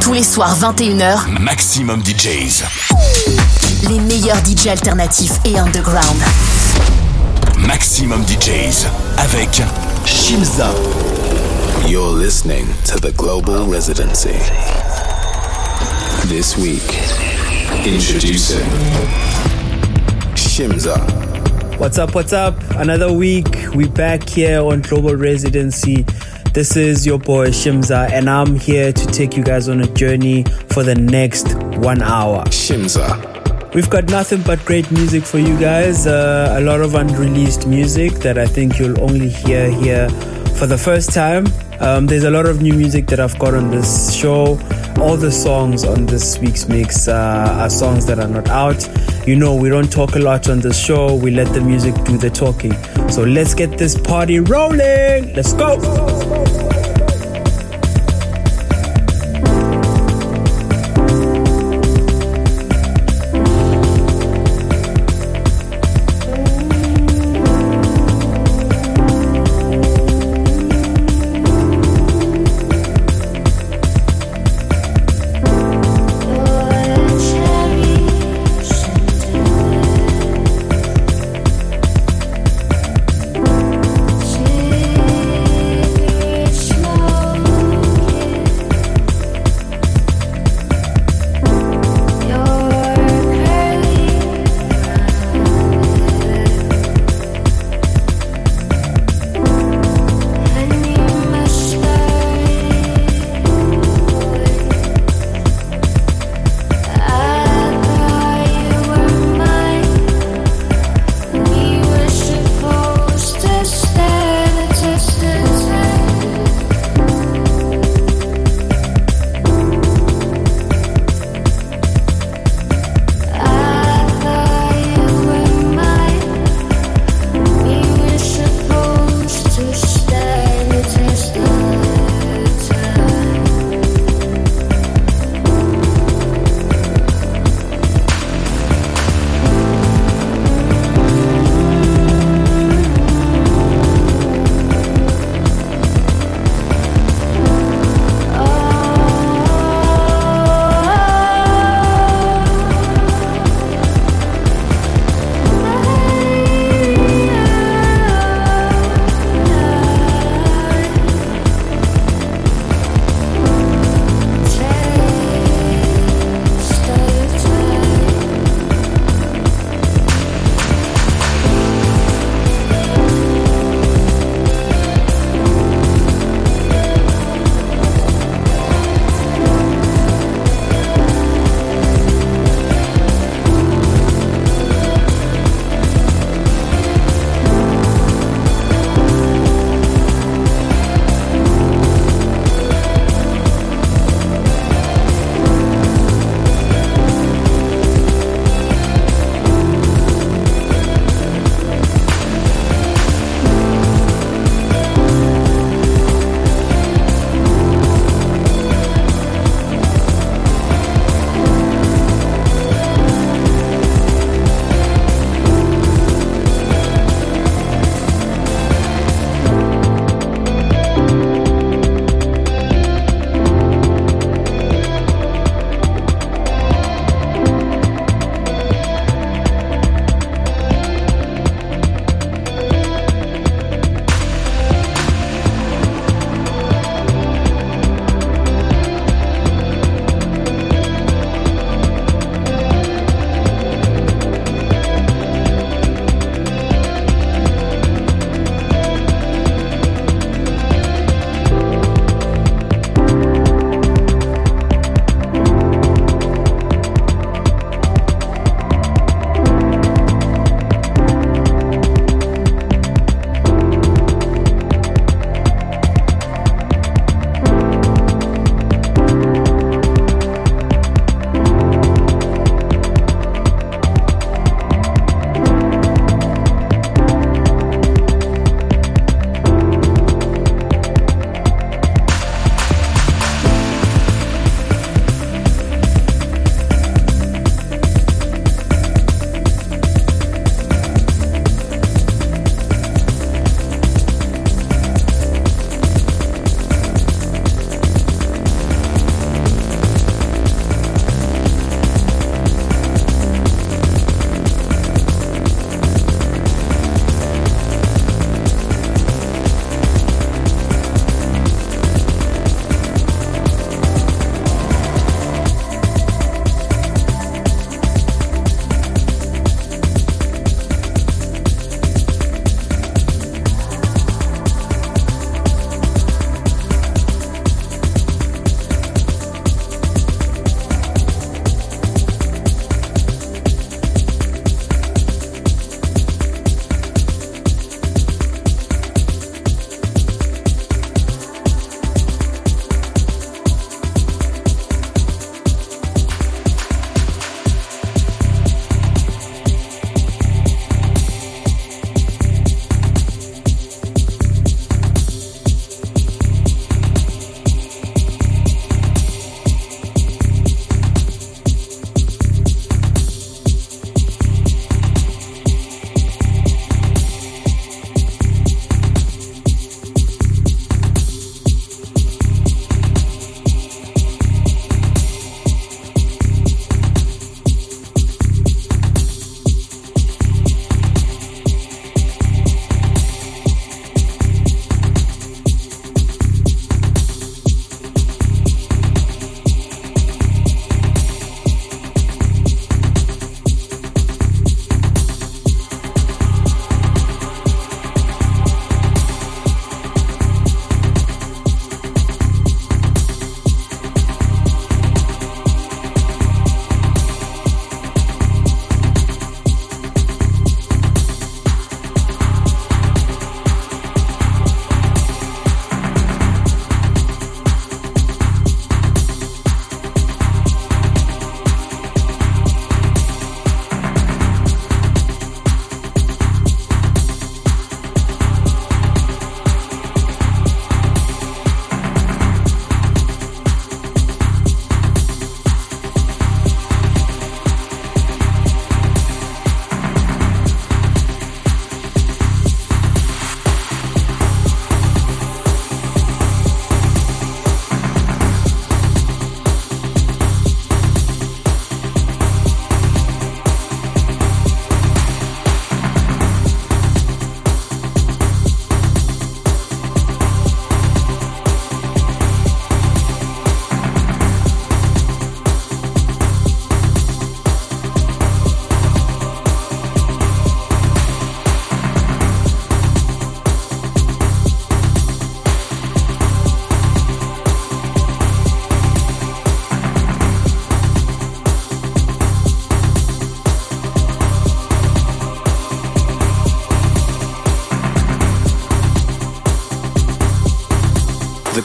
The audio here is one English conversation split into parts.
Tous les soirs 21h, Maximum DJs. Les meilleurs DJs alternatifs et underground. Maximum DJs avec Shimza. You're listening to the Global Residency. This week, introducing Shimza. What's up? What's up? Another week. We back here on Global Residency. This is your boy Shimza, and I'm here to take you guys on a journey for the next one hour. Shimza. We've got nothing but great music for you guys. Uh, a lot of unreleased music that I think you'll only hear here for the first time. Um, there's a lot of new music that I've got on this show. All the songs on this week's mix uh, are songs that are not out. You know, we don't talk a lot on this show, we let the music do the talking. So let's get this party rolling. Let's go.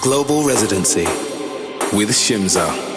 Global Residency with Shimza.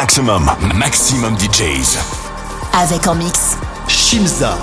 Maximum, maximum DJs. Avec en mix. Shimza.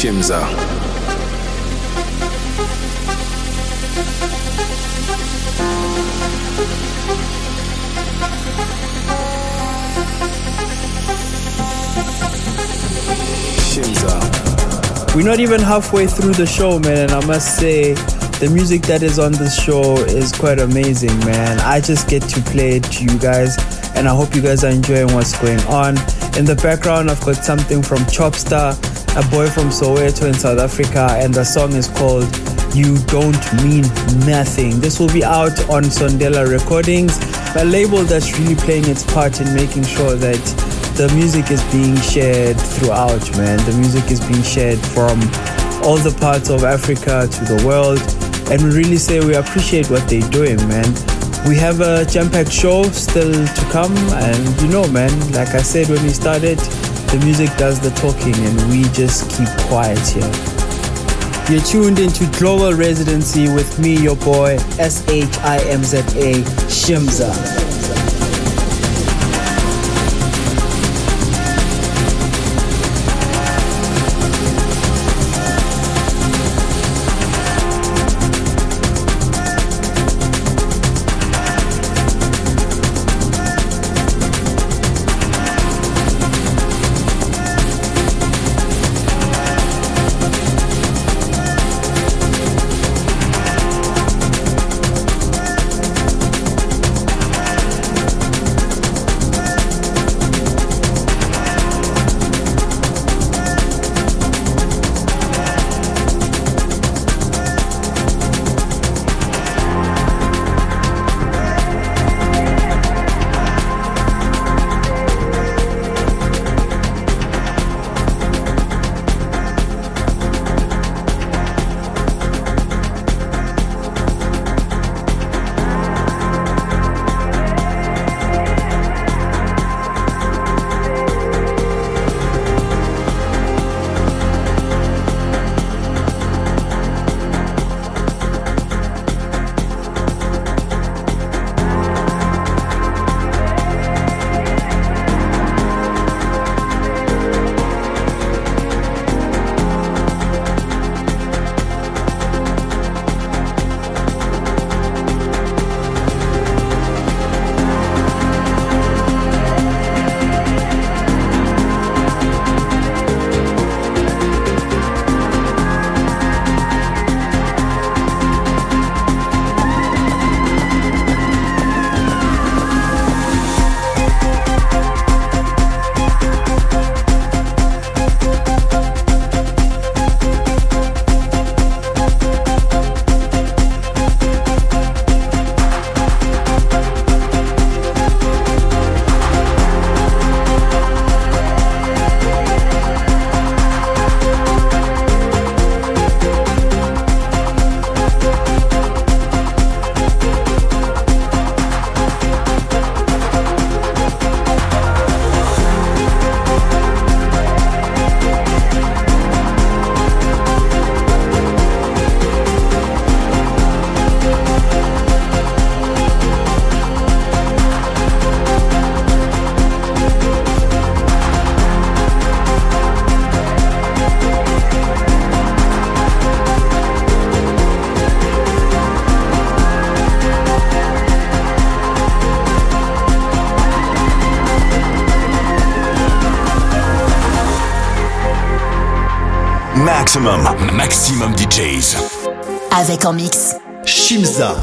Shimza. Shimza. We're not even halfway through the show, man, and I must say, the music that is on this show is quite amazing, man. I just get to play it to you guys, and I hope you guys are enjoying what's going on. In the background, I've got something from Chopstar, a boy from Soweto in South Africa, and the song is called You Don't Mean Nothing. This will be out on Sondela Recordings, a label that's really playing its part in making sure that the music is being shared throughout, man. The music is being shared from all the parts of Africa to the world. And we really say we appreciate what they're doing, man. We have a jam-packed show still to come, and you know, man, like I said when we started, the music does the talking, and we just keep quiet here. You're tuned into Global Residency with me, your boy, S H I M Z A Shimza. Maximum, maximum DJs. Avec en mix. Shimza.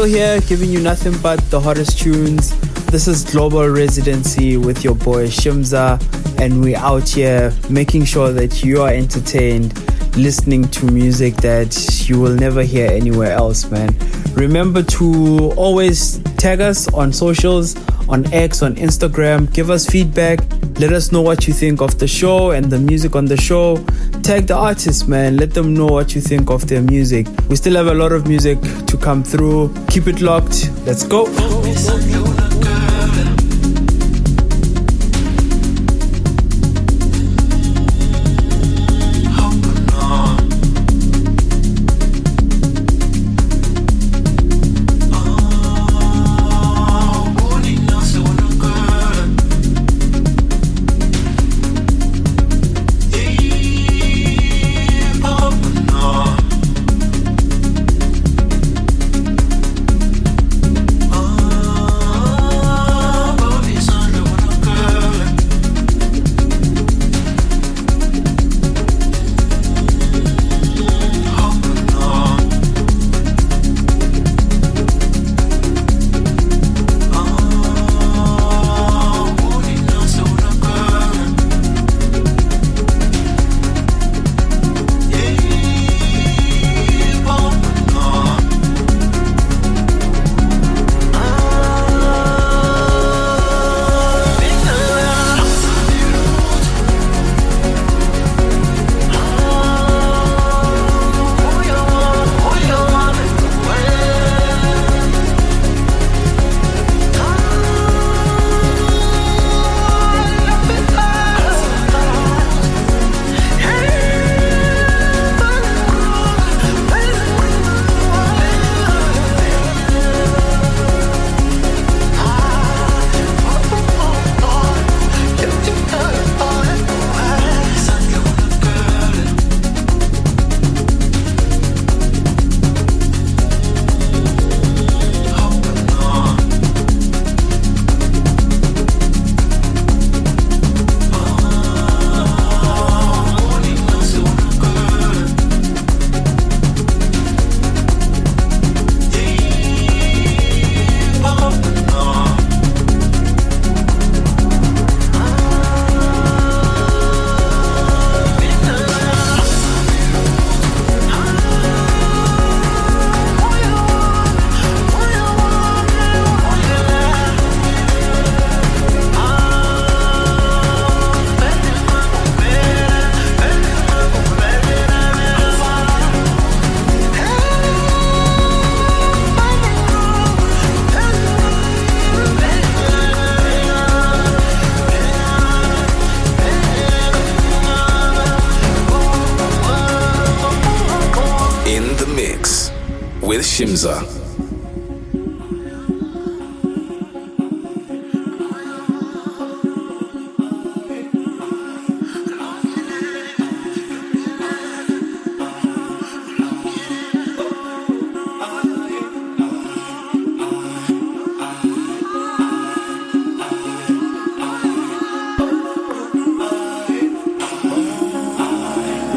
Still here giving you nothing but the hottest tunes. This is Global Residency with your boy Shimza, and we're out here making sure that you are entertained, listening to music that you will never hear anywhere else, man. Remember to always tag us on socials, on X, on Instagram. Give us feedback. Let us know what you think of the show and the music on the show. Tag the artists, man. Let them know what you think of their music. We still have a lot of music to come through. Keep it locked. Let's go.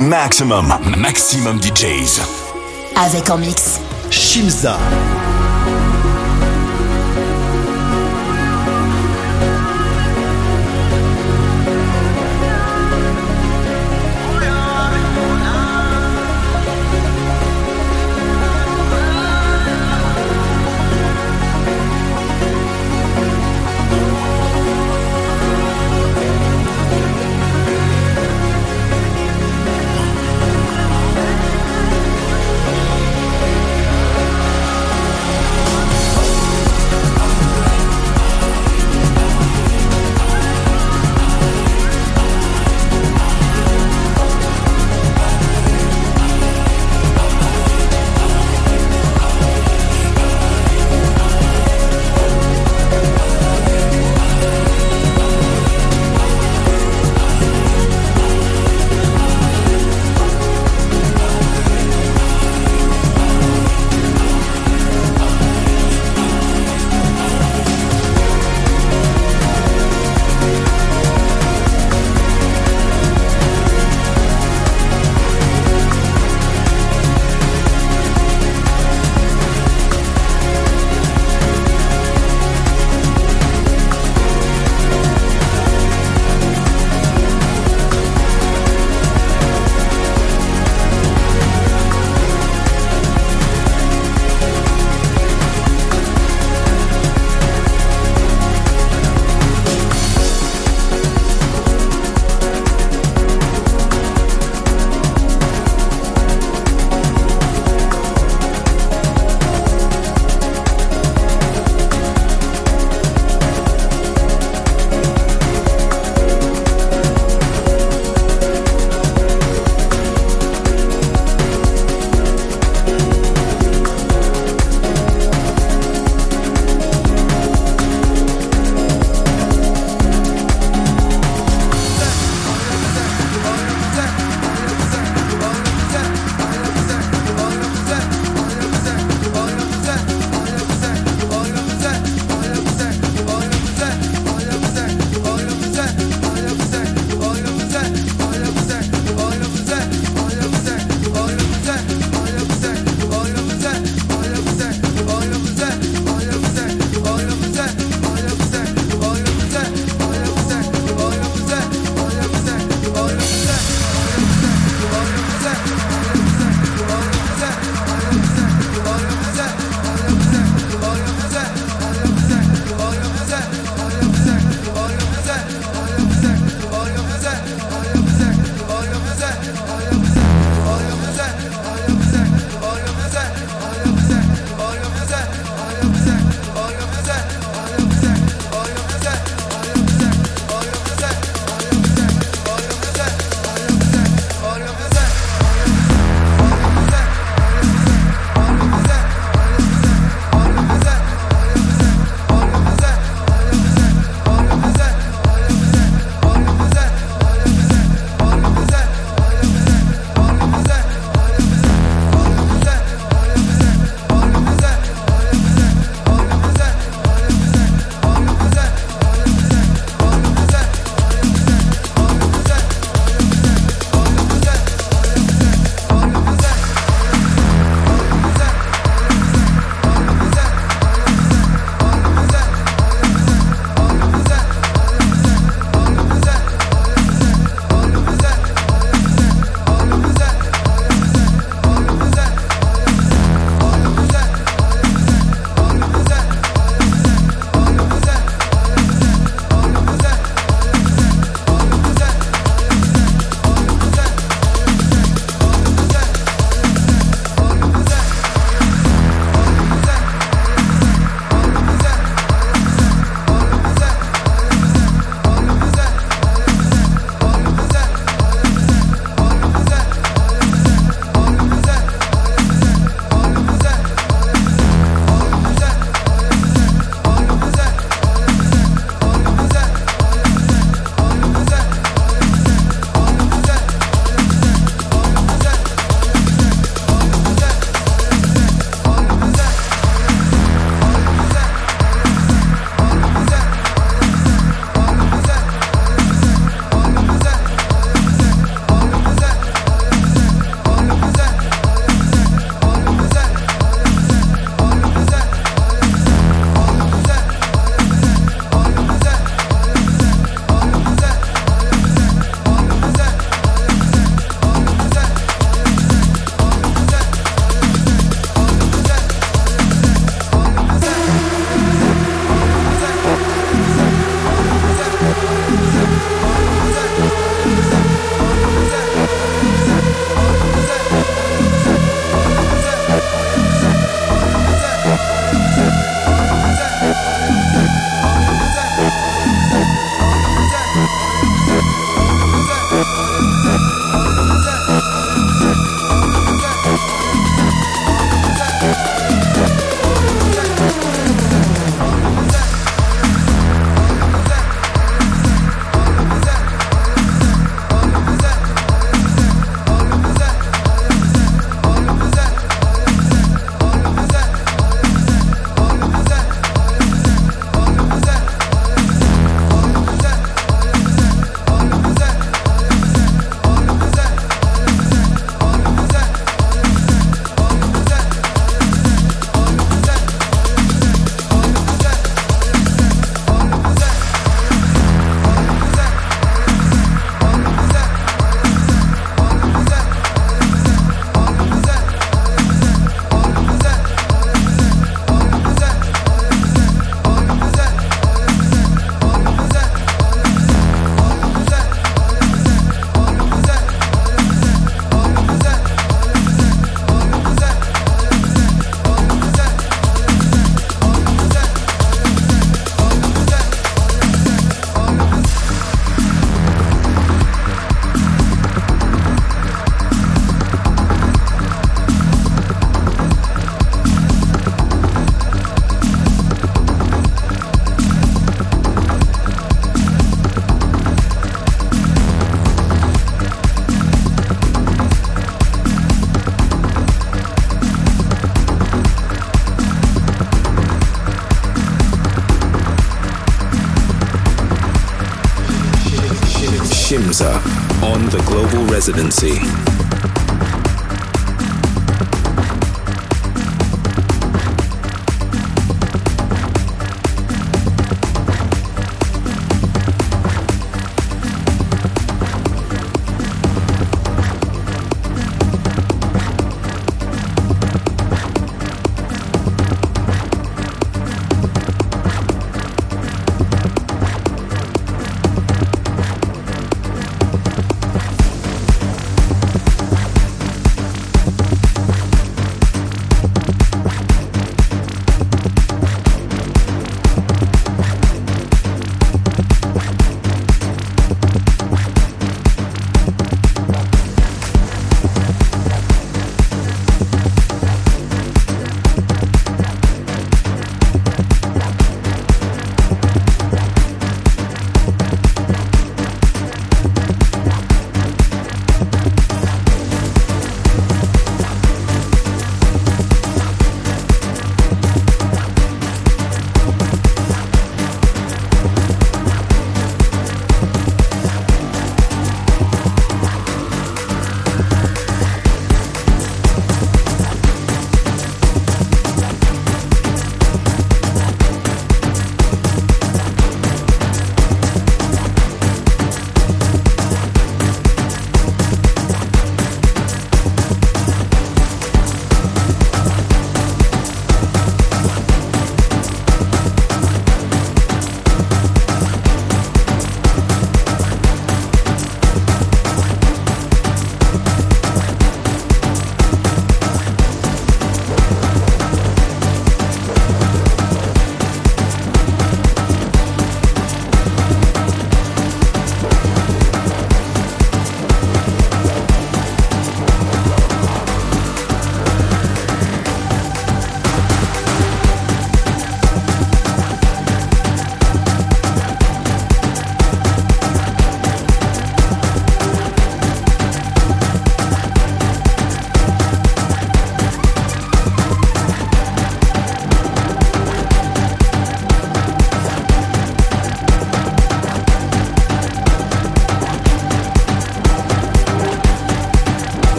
Maximum, maximum DJs. Avec en mix. Shimza.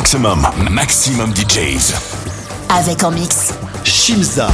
Maximum, maximum DJs. Avec en mix. Shimza.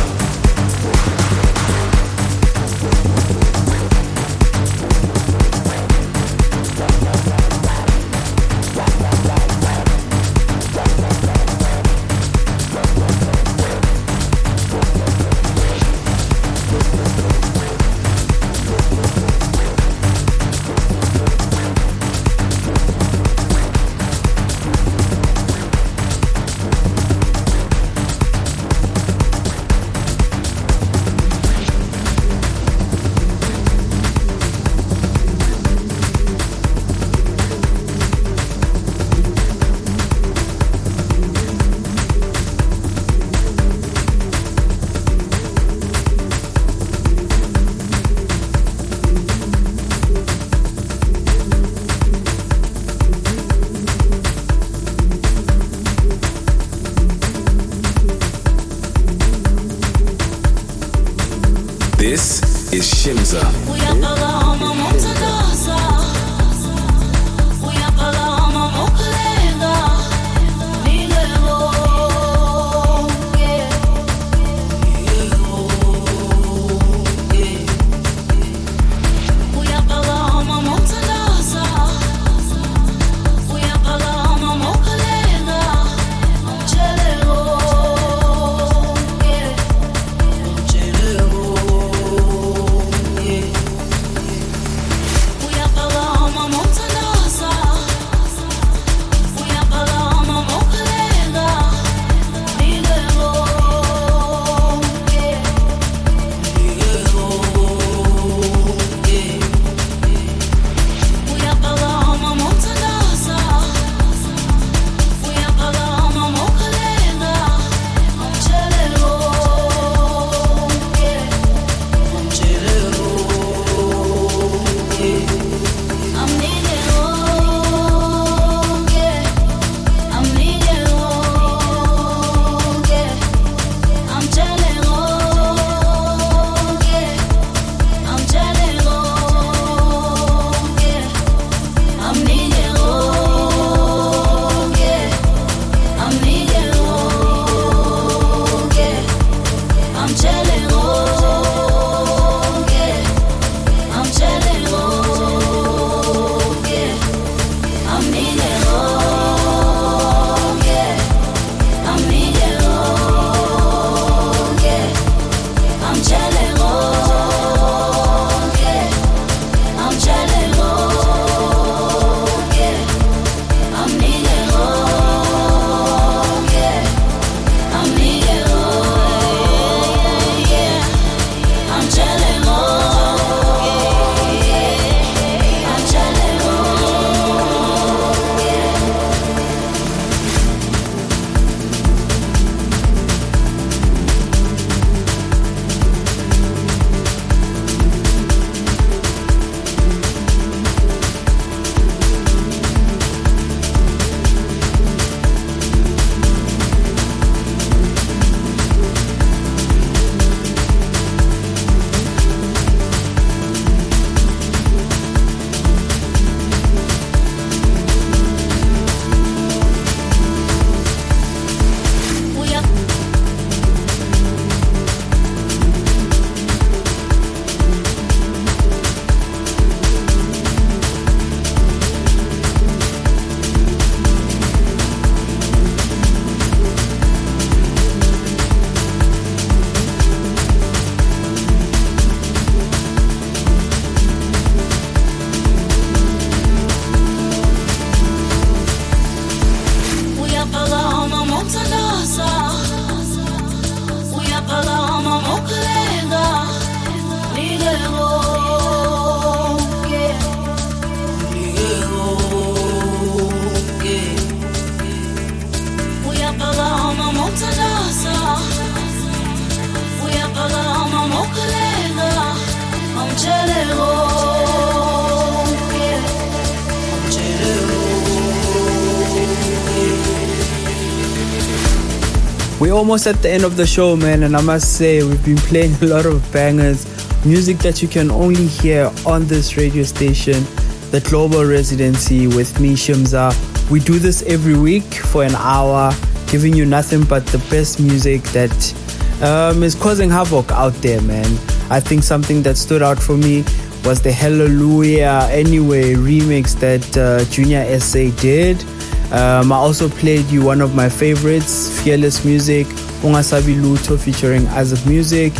Almost at the end of the show, man, and I must say we've been playing a lot of bangers, music that you can only hear on this radio station, the Global Residency with me, Shimza. We do this every week for an hour, giving you nothing but the best music that um, is causing havoc out there, man. I think something that stood out for me was the Hallelujah Anyway remix that uh, Junior SA did. Um, I also played you one of my favorites, Fearless Music, Ungasabi Luto featuring Azab Music,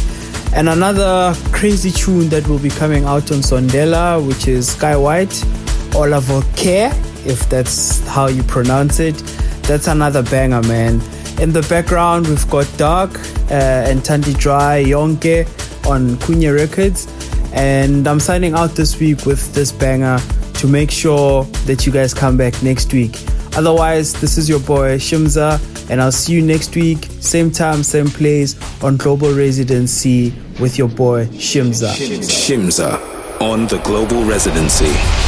and another crazy tune that will be coming out on Sondela, which is Sky White, Oliver Care, if that's how you pronounce it. That's another banger, man. In the background, we've got Dark uh, and Tandy Dry Yonke on Kunya Records. And I'm signing out this week with this banger to make sure that you guys come back next week. Otherwise, this is your boy Shimza, and I'll see you next week, same time, same place on Global Residency with your boy Shimza. Shimza on the Global Residency.